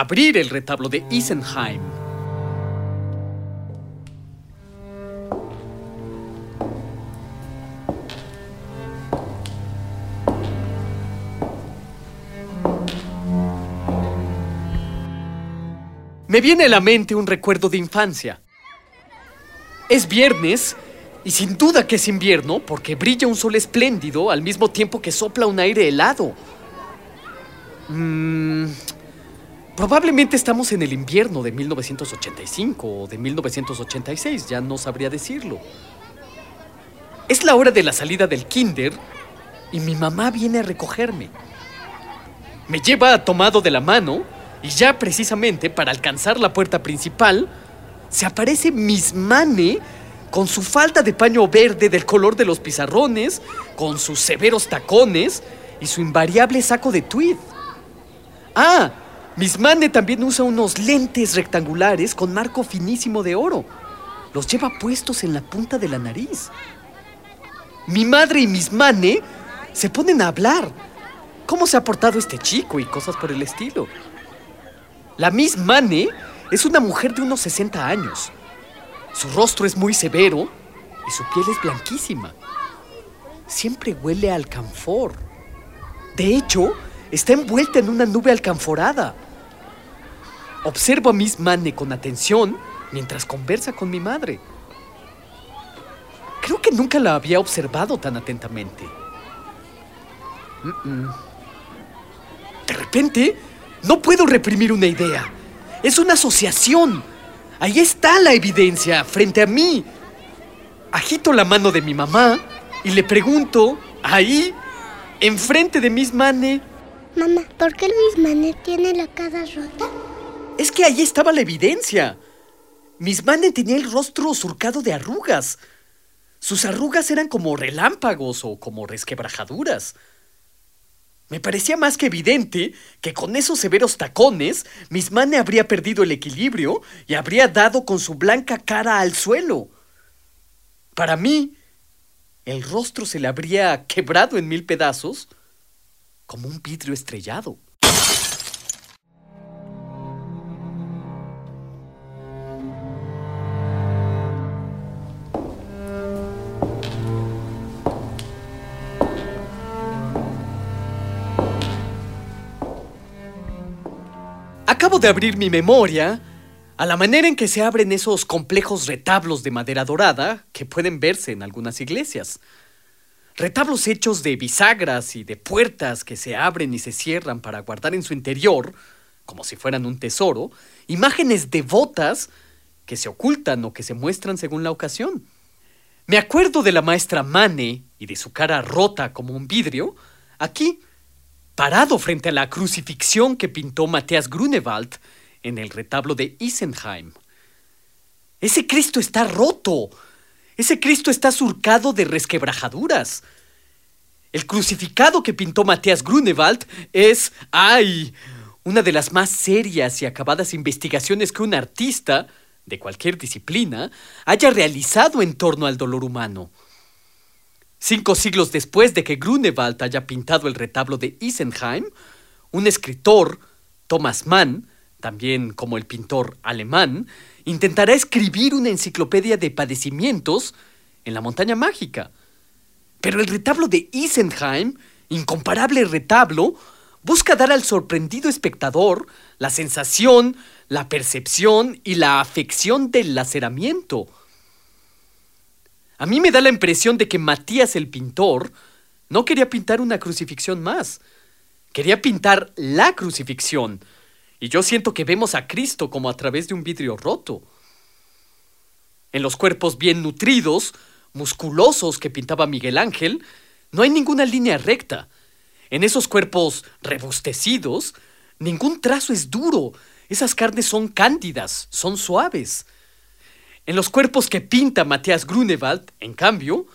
Abrir el retablo de Isenheim. Me viene a la mente un recuerdo de infancia. Es viernes y sin duda que es invierno porque brilla un sol espléndido al mismo tiempo que sopla un aire helado. Mm, probablemente estamos en el invierno de 1985 o de 1986, ya no sabría decirlo. Es la hora de la salida del kinder y mi mamá viene a recogerme. Me lleva tomado de la mano y ya precisamente para alcanzar la puerta principal, se aparece Miss Mane con su falda de paño verde del color de los pizarrones, con sus severos tacones y su invariable saco de tweed. Ah, Miss Mane también usa unos lentes rectangulares con marco finísimo de oro. Los lleva puestos en la punta de la nariz. Mi madre y Miss Mane se ponen a hablar. ¿Cómo se ha portado este chico y cosas por el estilo? La Miss Mane es una mujer de unos 60 años. Su rostro es muy severo y su piel es blanquísima. Siempre huele a alcanfor. De hecho, está envuelta en una nube alcanforada. Observo a Miss Mane con atención mientras conversa con mi madre. Creo que nunca la había observado tan atentamente. De repente, no puedo reprimir una idea. Es una asociación. Ahí está la evidencia, frente a mí. Agito la mano de mi mamá y le pregunto, ahí, enfrente de Miss Mane. Mamá, ¿por qué Miss Mane tiene la cara rota? Es que ahí estaba la evidencia. Miss Mane tenía el rostro surcado de arrugas. Sus arrugas eran como relámpagos o como resquebrajaduras. Me parecía más que evidente que con esos severos tacones, Miss Mane habría perdido el equilibrio y habría dado con su blanca cara al suelo. Para mí, el rostro se le habría quebrado en mil pedazos como un vidrio estrellado. Acabo de abrir mi memoria a la manera en que se abren esos complejos retablos de madera dorada que pueden verse en algunas iglesias. Retablos hechos de bisagras y de puertas que se abren y se cierran para guardar en su interior, como si fueran un tesoro, imágenes devotas que se ocultan o que se muestran según la ocasión. Me acuerdo de la maestra Mane y de su cara rota como un vidrio, aquí, parado frente a la crucifixión que pintó Matthias Grunewald en el retablo de Isenheim. Ese Cristo está roto. Ese Cristo está surcado de resquebrajaduras. El crucificado que pintó Matthias Grunewald es, ay, una de las más serias y acabadas investigaciones que un artista, de cualquier disciplina, haya realizado en torno al dolor humano. Cinco siglos después de que Grunewald haya pintado el retablo de Isenheim, un escritor, Thomas Mann, también como el pintor alemán, intentará escribir una enciclopedia de padecimientos en la montaña mágica. Pero el retablo de Isenheim, incomparable retablo, busca dar al sorprendido espectador la sensación, la percepción y la afección del laceramiento. A mí me da la impresión de que Matías el pintor no quería pintar una crucifixión más. Quería pintar la crucifixión. Y yo siento que vemos a Cristo como a través de un vidrio roto. En los cuerpos bien nutridos, musculosos que pintaba Miguel Ángel, no hay ninguna línea recta. En esos cuerpos rebustecidos, ningún trazo es duro. Esas carnes son cándidas, son suaves. En los cuerpos que pinta Matías Grunewald, en cambio,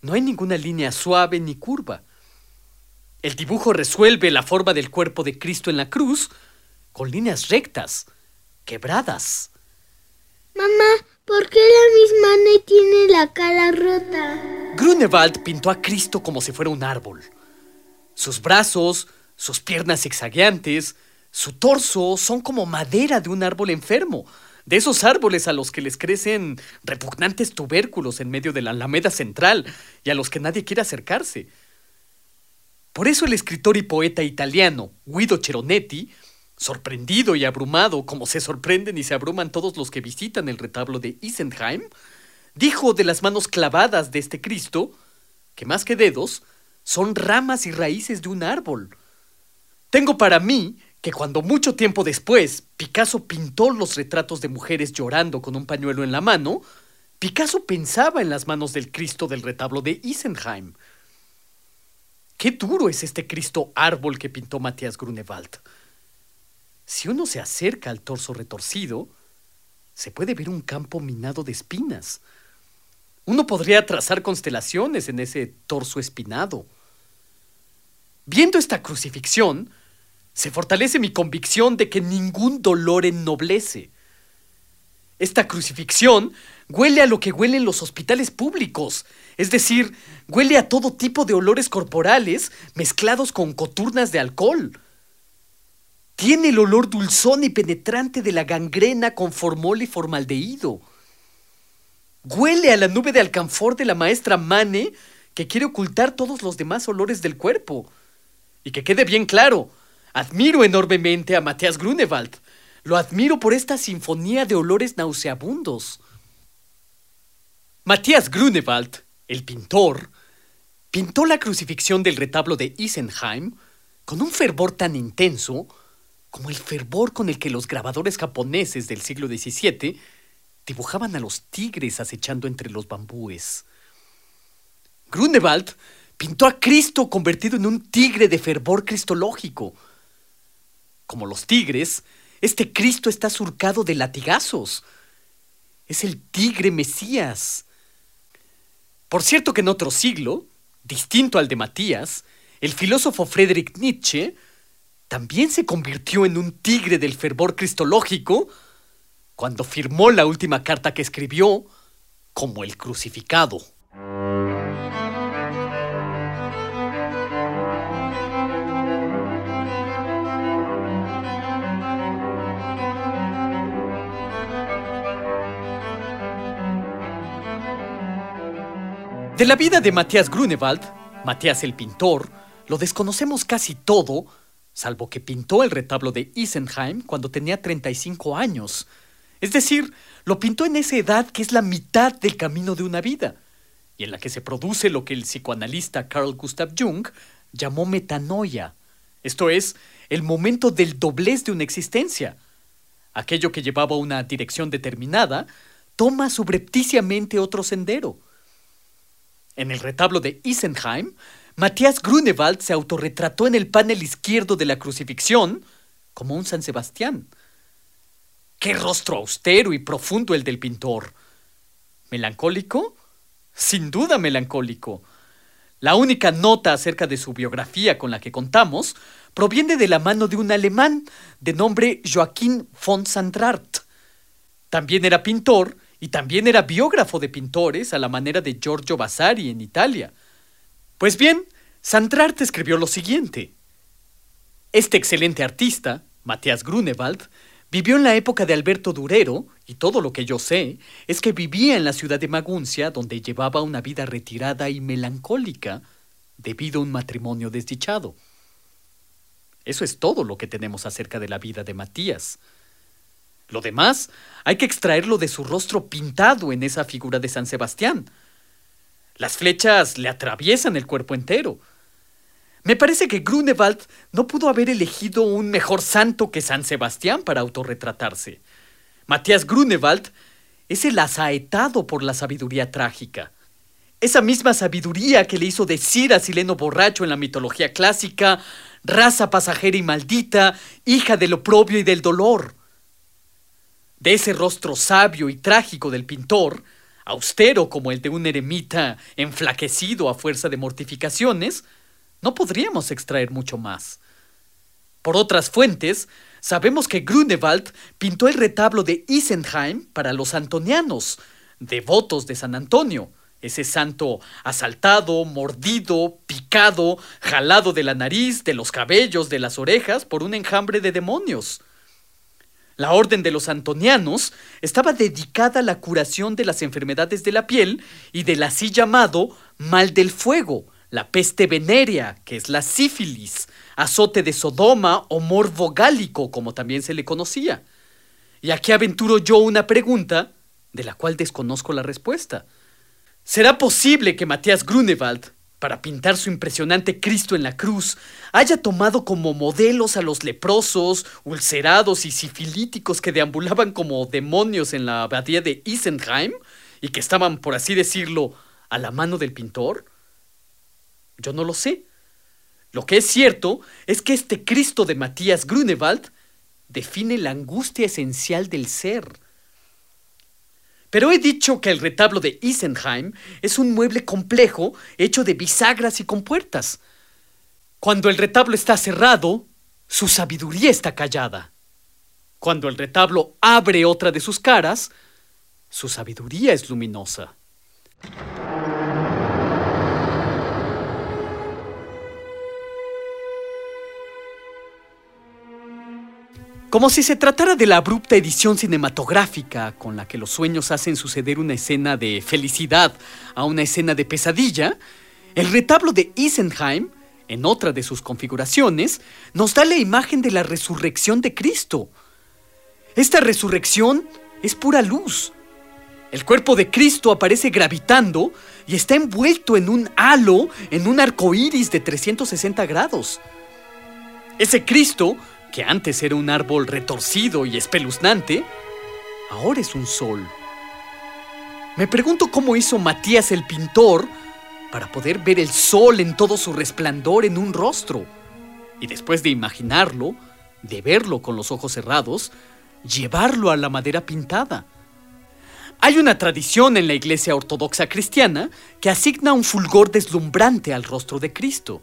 no hay ninguna línea suave ni curva. El dibujo resuelve la forma del cuerpo de Cristo en la cruz con líneas rectas, quebradas. Mamá, ¿por qué la misma Anne tiene la cara rota? Grunewald pintó a Cristo como si fuera un árbol. Sus brazos, sus piernas zigzagueantes, su torso son como madera de un árbol enfermo, de esos árboles a los que les crecen repugnantes tubérculos en medio de la alameda central y a los que nadie quiere acercarse. Por eso el escritor y poeta italiano Guido Ceronetti, sorprendido y abrumado como se sorprenden y se abruman todos los que visitan el retablo de Isenheim, dijo de las manos clavadas de este Cristo que más que dedos son ramas y raíces de un árbol. Tengo para mí que cuando mucho tiempo después Picasso pintó los retratos de mujeres llorando con un pañuelo en la mano, Picasso pensaba en las manos del Cristo del retablo de Isenheim. Qué duro es este Cristo árbol que pintó Matías Grunewald. Si uno se acerca al torso retorcido, se puede ver un campo minado de espinas. Uno podría trazar constelaciones en ese torso espinado. Viendo esta crucifixión, se fortalece mi convicción de que ningún dolor ennoblece. Esta crucifixión huele a lo que huelen los hospitales públicos, es decir, huele a todo tipo de olores corporales mezclados con coturnas de alcohol. Tiene el olor dulzón y penetrante de la gangrena con formol y formaldehído. Huele a la nube de alcanfor de la maestra Mane que quiere ocultar todos los demás olores del cuerpo. Y que quede bien claro, Admiro enormemente a Matías Grunewald. Lo admiro por esta sinfonía de olores nauseabundos. Matías Grunewald, el pintor, pintó la crucifixión del retablo de Isenheim con un fervor tan intenso como el fervor con el que los grabadores japoneses del siglo XVII dibujaban a los tigres acechando entre los bambúes. Grunewald pintó a Cristo convertido en un tigre de fervor cristológico, como los tigres, este Cristo está surcado de latigazos. Es el tigre Mesías. Por cierto que en otro siglo, distinto al de Matías, el filósofo Friedrich Nietzsche también se convirtió en un tigre del fervor cristológico cuando firmó la última carta que escribió como el crucificado. De la vida de Matías Grunewald, Matías el pintor, lo desconocemos casi todo, salvo que pintó el retablo de Isenheim cuando tenía 35 años. Es decir, lo pintó en esa edad que es la mitad del camino de una vida, y en la que se produce lo que el psicoanalista Carl Gustav Jung llamó metanoia, esto es, el momento del doblez de una existencia. Aquello que llevaba una dirección determinada toma subrepticiamente otro sendero. En el retablo de Isenheim, Matías Grunewald se autorretrató en el panel izquierdo de la crucifixión como un San Sebastián. ¡Qué rostro austero y profundo el del pintor! ¿Melancólico? Sin duda melancólico. La única nota acerca de su biografía con la que contamos proviene de la mano de un alemán de nombre Joaquín von Sandrart. También era pintor y también era biógrafo de pintores a la manera de Giorgio Vasari en Italia. Pues bien, Sandrart escribió lo siguiente. Este excelente artista, Matías Grunewald, vivió en la época de Alberto Durero, y todo lo que yo sé es que vivía en la ciudad de Maguncia, donde llevaba una vida retirada y melancólica debido a un matrimonio desdichado. Eso es todo lo que tenemos acerca de la vida de Matías. Lo demás hay que extraerlo de su rostro pintado en esa figura de San Sebastián. Las flechas le atraviesan el cuerpo entero. Me parece que Grunewald no pudo haber elegido un mejor santo que San Sebastián para autorretratarse. Matías Grunewald es el asaetado por la sabiduría trágica. Esa misma sabiduría que le hizo decir a Sileno borracho en la mitología clásica, raza pasajera y maldita, hija del oprobio y del dolor. De ese rostro sabio y trágico del pintor, austero como el de un eremita enflaquecido a fuerza de mortificaciones, no podríamos extraer mucho más. Por otras fuentes, sabemos que Grunewald pintó el retablo de Isenheim para los antonianos, devotos de San Antonio, ese santo asaltado, mordido, picado, jalado de la nariz, de los cabellos, de las orejas por un enjambre de demonios. La orden de los antonianos estaba dedicada a la curación de las enfermedades de la piel y del así llamado mal del fuego, la peste venérea, que es la sífilis, azote de Sodoma o morbo gálico, como también se le conocía. Y aquí aventuro yo una pregunta de la cual desconozco la respuesta. ¿Será posible que Matías Grunewald, para pintar su impresionante Cristo en la cruz, haya tomado como modelos a los leprosos, ulcerados y sifilíticos que deambulaban como demonios en la abadía de Isenheim y que estaban, por así decirlo, a la mano del pintor? Yo no lo sé. Lo que es cierto es que este Cristo de Matías Grunewald define la angustia esencial del ser pero he dicho que el retablo de Isenheim es un mueble complejo hecho de bisagras y compuertas. Cuando el retablo está cerrado, su sabiduría está callada. Cuando el retablo abre otra de sus caras, su sabiduría es luminosa. Como si se tratara de la abrupta edición cinematográfica con la que los sueños hacen suceder una escena de felicidad a una escena de pesadilla, el retablo de Isenheim, en otra de sus configuraciones, nos da la imagen de la resurrección de Cristo. Esta resurrección es pura luz. El cuerpo de Cristo aparece gravitando y está envuelto en un halo, en un arco iris de 360 grados. Ese Cristo que antes era un árbol retorcido y espeluznante, ahora es un sol. Me pregunto cómo hizo Matías el pintor para poder ver el sol en todo su resplandor en un rostro. Y después de imaginarlo, de verlo con los ojos cerrados, llevarlo a la madera pintada. Hay una tradición en la Iglesia Ortodoxa Cristiana que asigna un fulgor deslumbrante al rostro de Cristo.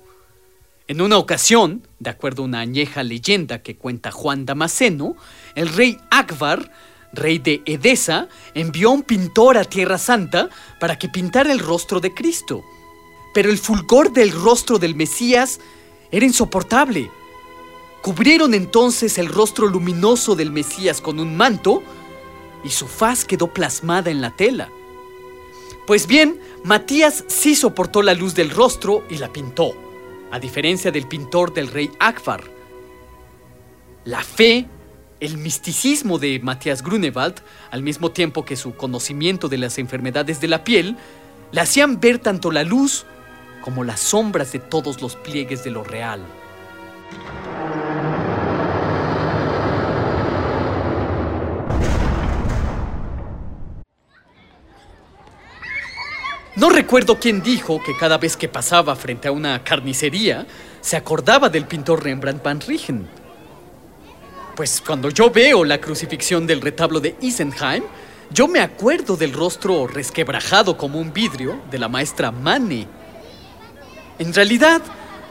En una ocasión, de acuerdo a una añeja leyenda que cuenta Juan Damasceno, el rey Akbar, rey de Edesa, envió a un pintor a Tierra Santa para que pintara el rostro de Cristo. Pero el fulgor del rostro del Mesías era insoportable. Cubrieron entonces el rostro luminoso del Mesías con un manto y su faz quedó plasmada en la tela. Pues bien, Matías sí soportó la luz del rostro y la pintó a diferencia del pintor del rey Akbar. La fe, el misticismo de Matías Grunewald, al mismo tiempo que su conocimiento de las enfermedades de la piel, le hacían ver tanto la luz como las sombras de todos los pliegues de lo real. No recuerdo quién dijo que cada vez que pasaba frente a una carnicería se acordaba del pintor Rembrandt van Rijn. Pues cuando yo veo la crucifixión del retablo de Isenheim, yo me acuerdo del rostro resquebrajado como un vidrio de la maestra Mane. En realidad,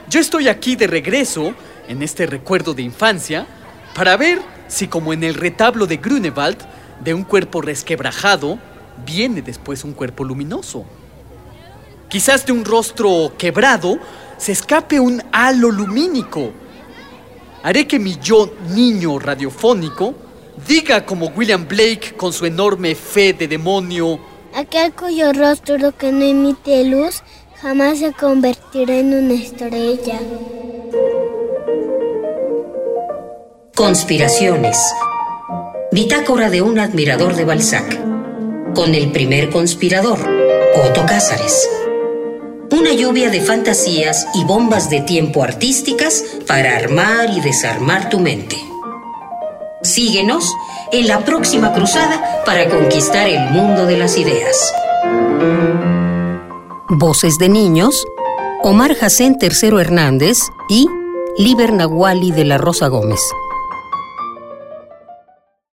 yo estoy aquí de regreso, en este recuerdo de infancia, para ver si como en el retablo de Grunewald, de un cuerpo resquebrajado, viene después un cuerpo luminoso. Quizás de un rostro quebrado se escape un halo lumínico. Haré que mi yo niño radiofónico diga como William Blake con su enorme fe de demonio. Aquel cuyo rostro que no emite luz jamás se convertirá en una estrella. Conspiraciones. Bitácora de un admirador de Balzac. Con el primer conspirador, Otto Cázares una lluvia de fantasías y bombas de tiempo artísticas para armar y desarmar tu mente. Síguenos en la próxima cruzada para conquistar el mundo de las ideas. Voces de Niños, Omar Jacén Tercero Hernández y Liber Nahuali de la Rosa Gómez.